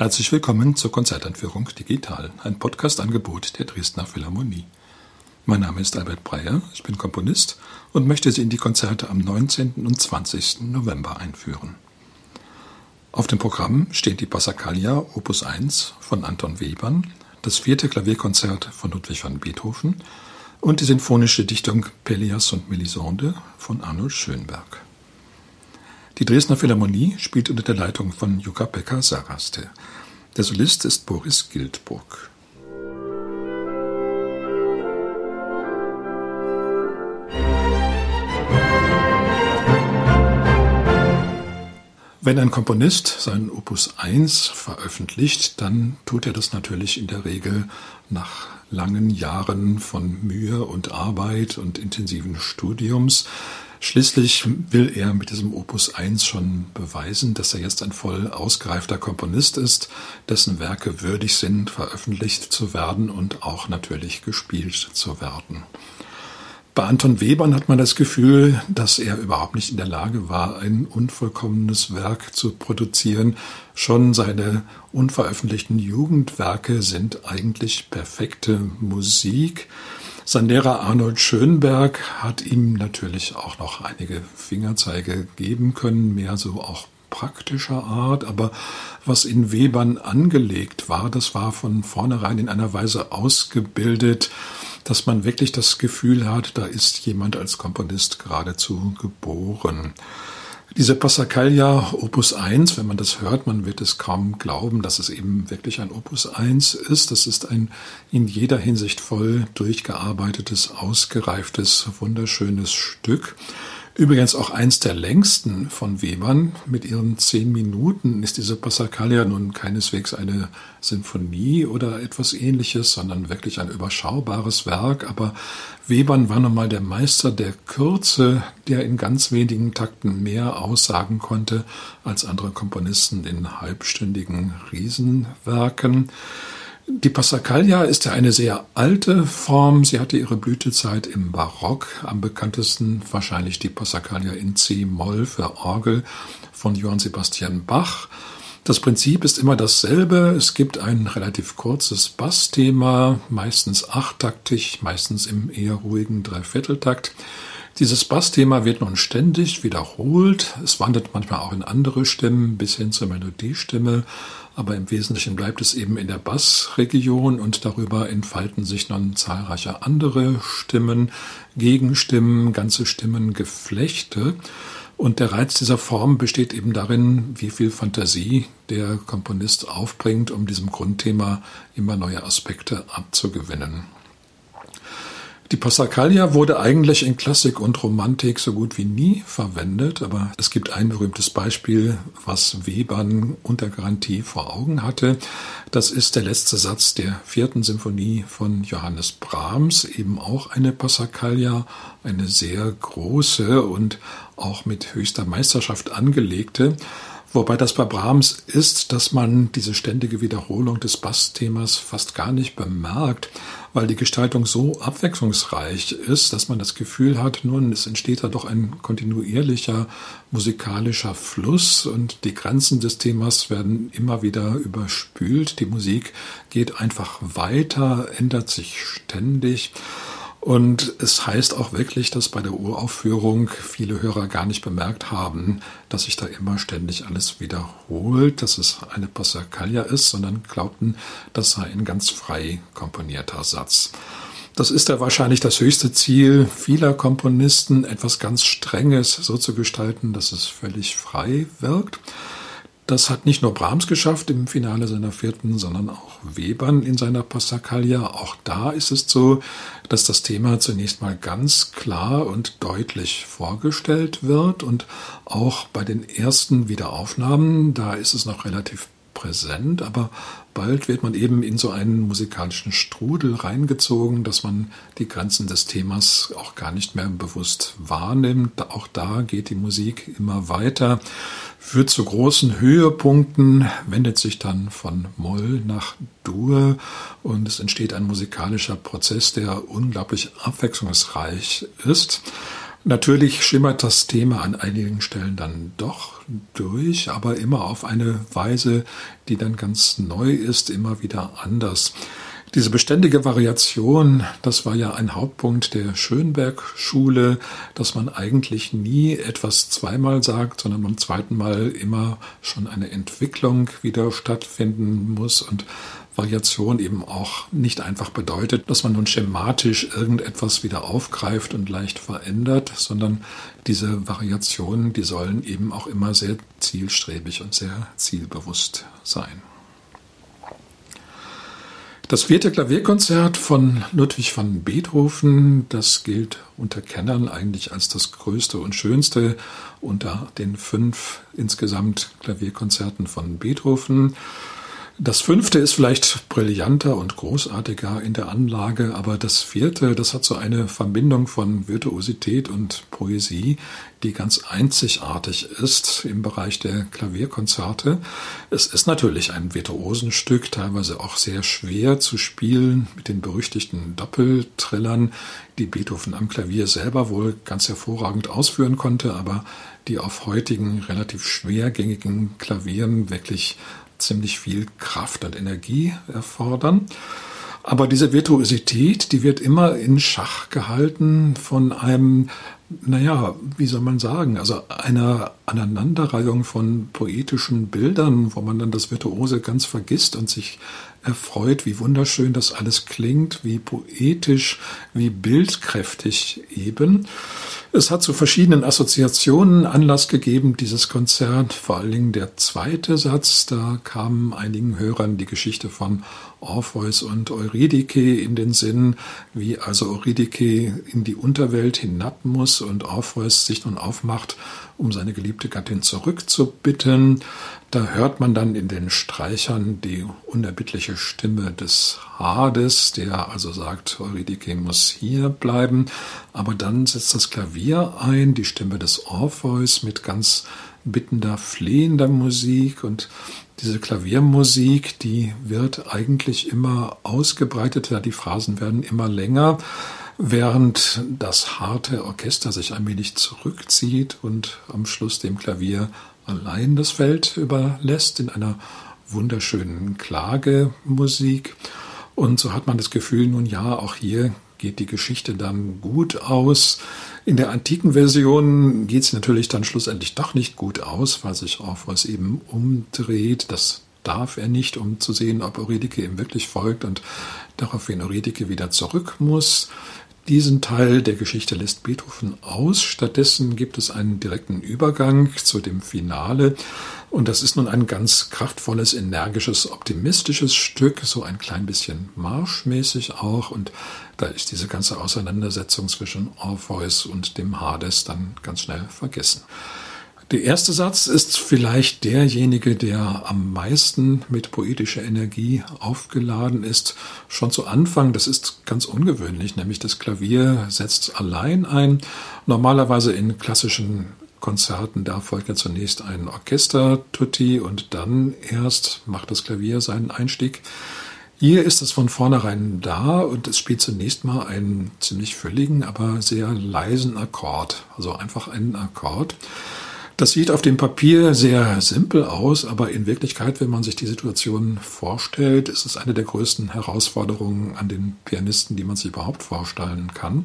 Herzlich willkommen zur Konzertanführung Digital, ein Podcast-Angebot der Dresdner Philharmonie. Mein Name ist Albert Breyer, ich bin Komponist und möchte Sie in die Konzerte am 19. und 20. November einführen. Auf dem Programm stehen die Passacaglia Opus 1 von Anton Webern, das vierte Klavierkonzert von Ludwig van Beethoven und die sinfonische Dichtung Pelleas und Melisande von Arnold Schönberg. Die Dresdner Philharmonie spielt unter der Leitung von Jukka-Pekka Saraste. Der Solist ist Boris Gildburg. Wenn ein Komponist sein Opus 1 veröffentlicht, dann tut er das natürlich in der Regel nach langen Jahren von Mühe und Arbeit und intensiven Studiums. Schließlich will er mit diesem Opus 1 schon beweisen, dass er jetzt ein voll ausgereifter Komponist ist, dessen Werke würdig sind, veröffentlicht zu werden und auch natürlich gespielt zu werden. Bei Anton Webern hat man das Gefühl, dass er überhaupt nicht in der Lage war, ein unvollkommenes Werk zu produzieren. Schon seine unveröffentlichten Jugendwerke sind eigentlich perfekte Musik. Sein Lehrer Arnold Schönberg hat ihm natürlich auch noch einige Fingerzeige geben können, mehr so auch praktischer Art, aber was in Webern angelegt war, das war von vornherein in einer Weise ausgebildet, dass man wirklich das Gefühl hat, da ist jemand als Komponist geradezu geboren. Diese Passacaglia Opus 1, wenn man das hört, man wird es kaum glauben, dass es eben wirklich ein Opus 1 ist. Das ist ein in jeder Hinsicht voll durchgearbeitetes, ausgereiftes, wunderschönes Stück. Übrigens auch eins der längsten von Webern. Mit ihren zehn Minuten ist diese Passacaglia nun keineswegs eine Sinfonie oder etwas ähnliches, sondern wirklich ein überschaubares Werk. Aber Webern war nun mal der Meister der Kürze, der in ganz wenigen Takten mehr aussagen konnte als andere Komponisten in halbstündigen Riesenwerken. Die Passacaglia ist ja eine sehr alte Form. Sie hatte ihre Blütezeit im Barock. Am bekanntesten wahrscheinlich die Passacaglia in C-Moll für Orgel von Johann Sebastian Bach. Das Prinzip ist immer dasselbe. Es gibt ein relativ kurzes Bassthema, meistens achttaktig, meistens im eher ruhigen Dreivierteltakt. Dieses Bassthema wird nun ständig wiederholt. Es wandert manchmal auch in andere Stimmen bis hin zur Melodiestimme, aber im Wesentlichen bleibt es eben in der Bassregion und darüber entfalten sich nun zahlreiche andere Stimmen, Gegenstimmen, ganze Stimmengeflechte. Und der Reiz dieser Form besteht eben darin, wie viel Fantasie der Komponist aufbringt, um diesem Grundthema immer neue Aspekte abzugewinnen. Die Passacaglia wurde eigentlich in Klassik und Romantik so gut wie nie verwendet, aber es gibt ein berühmtes Beispiel, was Webern unter Garantie vor Augen hatte. Das ist der letzte Satz der vierten Symphonie von Johannes Brahms, eben auch eine Passacaglia, eine sehr große und auch mit höchster Meisterschaft angelegte. Wobei das bei Brahms ist, dass man diese ständige Wiederholung des Bassthemas fast gar nicht bemerkt, weil die Gestaltung so abwechslungsreich ist, dass man das Gefühl hat, nun, es entsteht da doch ein kontinuierlicher musikalischer Fluss und die Grenzen des Themas werden immer wieder überspült. Die Musik geht einfach weiter, ändert sich ständig. Und es heißt auch wirklich, dass bei der Uraufführung viele Hörer gar nicht bemerkt haben, dass sich da immer ständig alles wiederholt, dass es eine Passacaglia ist, sondern glaubten, das sei ein ganz frei komponierter Satz. Das ist ja wahrscheinlich das höchste Ziel vieler Komponisten, etwas ganz Strenges so zu gestalten, dass es völlig frei wirkt. Das hat nicht nur Brahms geschafft im Finale seiner vierten, sondern auch Webern in seiner Passacaglia. Auch da ist es so, dass das Thema zunächst mal ganz klar und deutlich vorgestellt wird und auch bei den ersten Wiederaufnahmen, da ist es noch relativ präsent, aber bald wird man eben in so einen musikalischen Strudel reingezogen, dass man die Grenzen des Themas auch gar nicht mehr bewusst wahrnimmt. Auch da geht die Musik immer weiter, führt zu großen Höhepunkten, wendet sich dann von Moll nach Dur und es entsteht ein musikalischer Prozess, der unglaublich abwechslungsreich ist. Natürlich schimmert das Thema an einigen Stellen dann doch durch, aber immer auf eine Weise, die dann ganz neu ist, immer wieder anders. Diese beständige Variation, das war ja ein Hauptpunkt der Schönberg-Schule, dass man eigentlich nie etwas zweimal sagt, sondern beim zweiten Mal immer schon eine Entwicklung wieder stattfinden muss und Variation eben auch nicht einfach bedeutet, dass man nun schematisch irgendetwas wieder aufgreift und leicht verändert, sondern diese Variationen, die sollen eben auch immer sehr zielstrebig und sehr zielbewusst sein. Das vierte Klavierkonzert von Ludwig van Beethoven, das gilt unter Kennern eigentlich als das größte und schönste unter den fünf insgesamt Klavierkonzerten von Beethoven. Das fünfte ist vielleicht brillanter und großartiger in der Anlage, aber das vierte, das hat so eine Verbindung von Virtuosität und Poesie, die ganz einzigartig ist im Bereich der Klavierkonzerte. Es ist natürlich ein Virtuosenstück, teilweise auch sehr schwer zu spielen mit den berüchtigten Doppeltrillern, die Beethoven am Klavier selber wohl ganz hervorragend ausführen konnte, aber die auf heutigen relativ schwergängigen Klavieren wirklich ziemlich viel Kraft und Energie erfordern. Aber diese Virtuosität, die wird immer in Schach gehalten von einem, naja, wie soll man sagen, also einer Aneinanderreihung von poetischen Bildern, wo man dann das Virtuose ganz vergisst und sich erfreut, wie wunderschön das alles klingt, wie poetisch, wie bildkräftig eben. Es hat zu verschiedenen Assoziationen Anlass gegeben, dieses Konzert. Vor allen Dingen der zweite Satz, da kam einigen Hörern die Geschichte von Orpheus und Eurydike in den Sinn, wie also Eurydike in die Unterwelt hinab muss und Orpheus sich nun aufmacht, um seine geliebte Gattin zurückzubitten. Da hört man dann in den Streichern die unerbittliche Stimme des Hades, der also sagt, Eurydike muss hier bleiben. Aber dann setzt das Klavier ein, die Stimme des Orpheus mit ganz bittender, flehender Musik und diese Klaviermusik, die wird eigentlich immer ausgebreiteter, die Phrasen werden immer länger während das harte Orchester sich allmählich zurückzieht und am Schluss dem Klavier allein das Feld überlässt in einer wunderschönen Klagemusik. Und so hat man das Gefühl, nun ja, auch hier geht die Geschichte dann gut aus. In der antiken Version geht es natürlich dann schlussendlich doch nicht gut aus, weil sich Orpheus eben umdreht. Das darf er nicht, um zu sehen, ob Eurydike ihm wirklich folgt und daraufhin Eurydike wieder zurück muss. Diesen Teil der Geschichte lässt Beethoven aus. Stattdessen gibt es einen direkten Übergang zu dem Finale. Und das ist nun ein ganz kraftvolles, energisches, optimistisches Stück, so ein klein bisschen marschmäßig auch. Und da ist diese ganze Auseinandersetzung zwischen Orpheus und dem Hades dann ganz schnell vergessen. Der erste Satz ist vielleicht derjenige, der am meisten mit poetischer Energie aufgeladen ist. Schon zu Anfang, das ist ganz ungewöhnlich, nämlich das Klavier setzt allein ein. Normalerweise in klassischen Konzerten, da folgt ja zunächst ein Orchester-Tutti und dann erst macht das Klavier seinen Einstieg. Hier ist es von vornherein da und es spielt zunächst mal einen ziemlich völligen, aber sehr leisen Akkord. Also einfach einen Akkord. Das sieht auf dem Papier sehr simpel aus, aber in Wirklichkeit, wenn man sich die Situation vorstellt, ist es eine der größten Herausforderungen an den Pianisten, die man sich überhaupt vorstellen kann.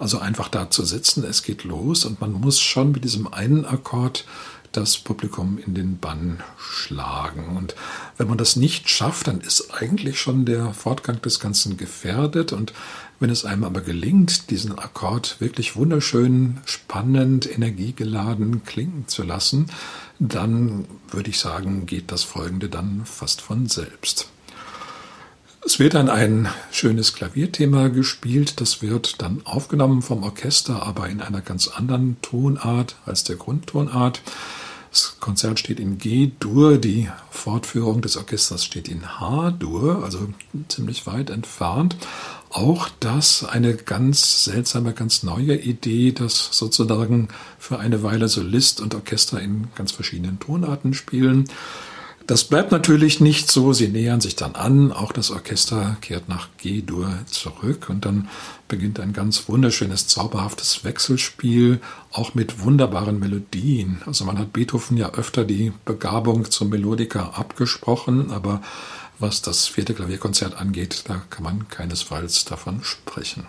Also einfach da zu sitzen, es geht los und man muss schon mit diesem einen Akkord das Publikum in den Bann schlagen. Und wenn man das nicht schafft, dann ist eigentlich schon der Fortgang des Ganzen gefährdet. Und wenn es einem aber gelingt, diesen Akkord wirklich wunderschön, spannend, energiegeladen klingen zu lassen, dann würde ich sagen, geht das Folgende dann fast von selbst. Es wird dann ein schönes Klavierthema gespielt, das wird dann aufgenommen vom Orchester, aber in einer ganz anderen Tonart als der Grundtonart. Das Konzert steht in G-Dur, die Fortführung des Orchesters steht in H-Dur, also ziemlich weit entfernt. Auch das eine ganz seltsame, ganz neue Idee, dass sozusagen für eine Weile Solist und Orchester in ganz verschiedenen Tonarten spielen. Das bleibt natürlich nicht so. Sie nähern sich dann an. Auch das Orchester kehrt nach G-Dur zurück und dann beginnt ein ganz wunderschönes, zauberhaftes Wechselspiel, auch mit wunderbaren Melodien. Also man hat Beethoven ja öfter die Begabung zum Melodiker abgesprochen, aber was das vierte Klavierkonzert angeht, da kann man keinesfalls davon sprechen.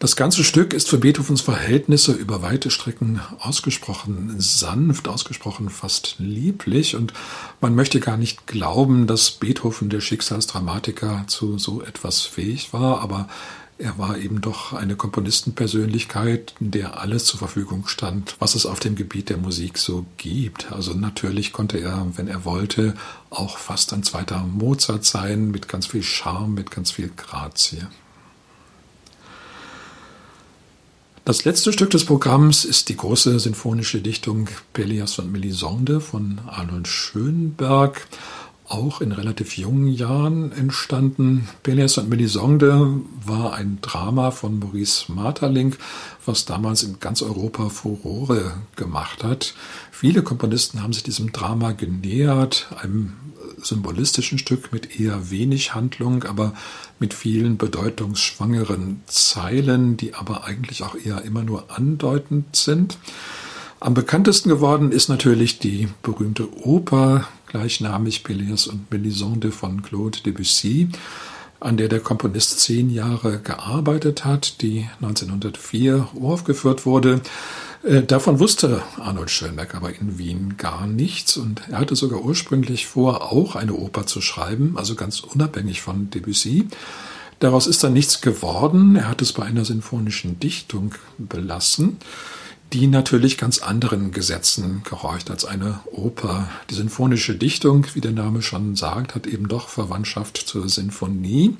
Das ganze Stück ist für Beethovens Verhältnisse über weite Strecken ausgesprochen sanft, ausgesprochen fast lieblich und man möchte gar nicht glauben, dass Beethoven, der Schicksalsdramatiker, zu so etwas fähig war, aber er war eben doch eine Komponistenpersönlichkeit, der alles zur Verfügung stand, was es auf dem Gebiet der Musik so gibt. Also natürlich konnte er, wenn er wollte, auch fast ein zweiter Mozart sein, mit ganz viel Charme, mit ganz viel Grazie. Das letzte Stück des Programms ist die große sinfonische Dichtung Pelias und Melisande von Arnold Schönberg, auch in relativ jungen Jahren entstanden. Pelias und Melisande war ein Drama von Maurice Maeterlinck, was damals in ganz Europa Furore gemacht hat. Viele Komponisten haben sich diesem Drama genähert, einem symbolistischen Stück mit eher wenig Handlung, aber mit vielen bedeutungsschwangeren Zeilen, die aber eigentlich auch eher immer nur andeutend sind. Am bekanntesten geworden ist natürlich die berühmte Oper gleichnamig Peleus und Melisande von Claude Debussy, an der der Komponist zehn Jahre gearbeitet hat, die 1904 uraufgeführt wurde. Äh, davon wusste Arnold Schönberg aber in Wien gar nichts und er hatte sogar ursprünglich vor, auch eine Oper zu schreiben, also ganz unabhängig von Debussy. Daraus ist dann nichts geworden. Er hat es bei einer sinfonischen Dichtung belassen, die natürlich ganz anderen Gesetzen gehorcht als eine Oper. Die sinfonische Dichtung, wie der Name schon sagt, hat eben doch Verwandtschaft zur Sinfonie.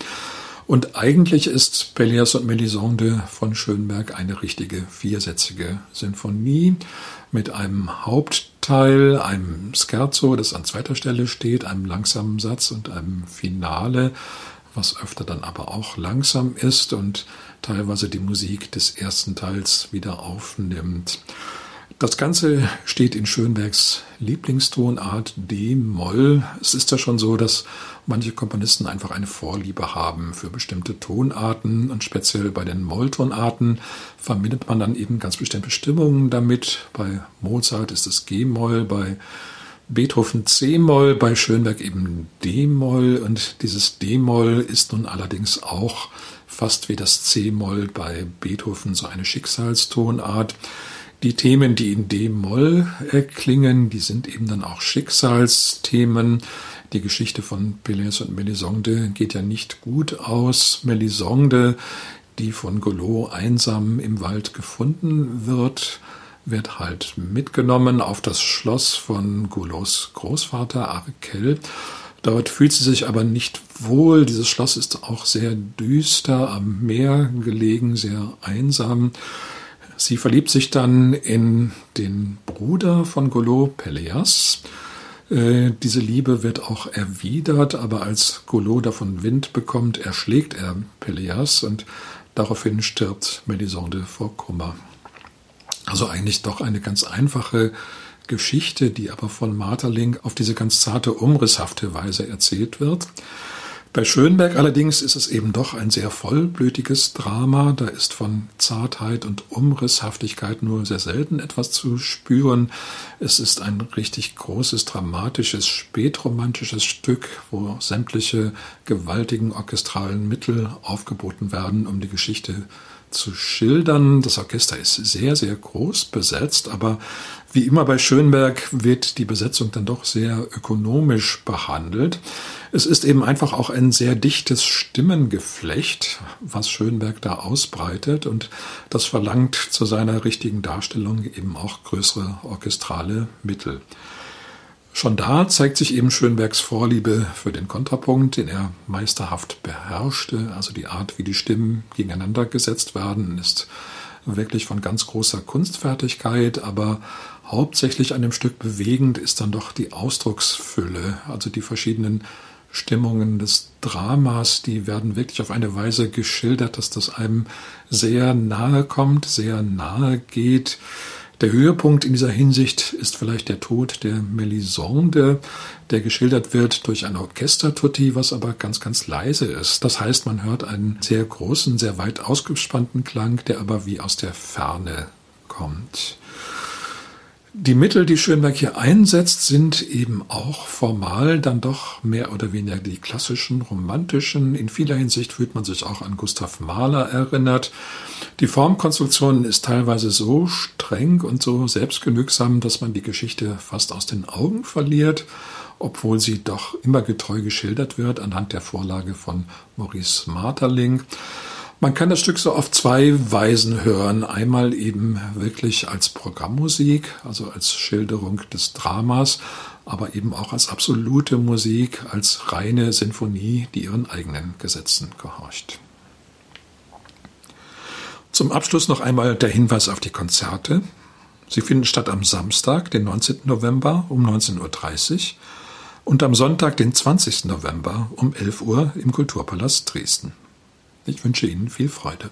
Und eigentlich ist Pelléas und Melisande von Schönberg eine richtige viersätzige Sinfonie mit einem Hauptteil, einem Scherzo, das an zweiter Stelle steht, einem langsamen Satz und einem Finale, was öfter dann aber auch langsam ist und teilweise die Musik des ersten Teils wieder aufnimmt. Das Ganze steht in Schönbergs Lieblingstonart D-Moll. Es ist ja schon so, dass manche Komponisten einfach eine Vorliebe haben für bestimmte Tonarten und speziell bei den Molltonarten verbindet man dann eben ganz bestimmte Stimmungen damit. Bei Mozart ist es G-Moll, bei Beethoven C-Moll, bei Schönberg eben D-Moll und dieses D-Moll ist nun allerdings auch fast wie das C-Moll bei Beethoven so eine Schicksalstonart. Die Themen, die in D-Moll klingen, die sind eben dann auch Schicksalsthemen. Die Geschichte von Pélez und Melisande geht ja nicht gut aus. Melisande, die von Golot einsam im Wald gefunden wird, wird halt mitgenommen auf das Schloss von Golots Großvater Arkel. Dort fühlt sie sich aber nicht wohl. Dieses Schloss ist auch sehr düster, am Meer gelegen, sehr einsam. Sie verliebt sich dann in den Bruder von Golot, Peleas. Äh, diese Liebe wird auch erwidert, aber als Golot davon Wind bekommt, erschlägt er Peleas und daraufhin stirbt Melisande vor Kummer. Also eigentlich doch eine ganz einfache Geschichte, die aber von Marterling auf diese ganz zarte, umrisshafte Weise erzählt wird. Bei Schönberg allerdings ist es eben doch ein sehr vollblütiges Drama. Da ist von Zartheit und Umrisshaftigkeit nur sehr selten etwas zu spüren. Es ist ein richtig großes, dramatisches, spätromantisches Stück, wo sämtliche gewaltigen orchestralen Mittel aufgeboten werden, um die Geschichte zu schildern. Das Orchester ist sehr, sehr groß besetzt, aber wie immer bei Schönberg wird die Besetzung dann doch sehr ökonomisch behandelt. Es ist eben einfach auch ein sehr dichtes Stimmengeflecht, was Schönberg da ausbreitet und das verlangt zu seiner richtigen Darstellung eben auch größere orchestrale Mittel. Schon da zeigt sich eben Schönbergs Vorliebe für den Kontrapunkt, den er meisterhaft beherrschte. Also die Art, wie die Stimmen gegeneinander gesetzt werden, ist wirklich von ganz großer Kunstfertigkeit, aber hauptsächlich an dem Stück bewegend ist dann doch die Ausdrucksfülle, also die verschiedenen Stimmungen des Dramas, die werden wirklich auf eine Weise geschildert, dass das einem sehr nahe kommt, sehr nahe geht Der Höhepunkt in dieser Hinsicht ist vielleicht der Tod der Melisande, der geschildert wird durch ein Orchestertutti, was aber ganz, ganz leise ist. Das heißt, man hört einen sehr großen, sehr weit ausgespannten Klang, der aber wie aus der Ferne kommt. Die Mittel, die Schönberg hier einsetzt, sind eben auch formal dann doch mehr oder weniger die klassischen, romantischen. In vieler Hinsicht fühlt man sich auch an Gustav Mahler erinnert. Die Formkonstruktion ist teilweise so streng und so selbstgenügsam, dass man die Geschichte fast aus den Augen verliert, obwohl sie doch immer getreu geschildert wird anhand der Vorlage von Maurice Marterling. Man kann das Stück so auf zwei Weisen hören. Einmal eben wirklich als Programmmusik, also als Schilderung des Dramas, aber eben auch als absolute Musik, als reine Sinfonie, die ihren eigenen Gesetzen gehorcht. Zum Abschluss noch einmal der Hinweis auf die Konzerte. Sie finden statt am Samstag, den 19. November um 19.30 Uhr und am Sonntag, den 20. November um 11 Uhr im Kulturpalast Dresden. Ich wünsche Ihnen viel Freude.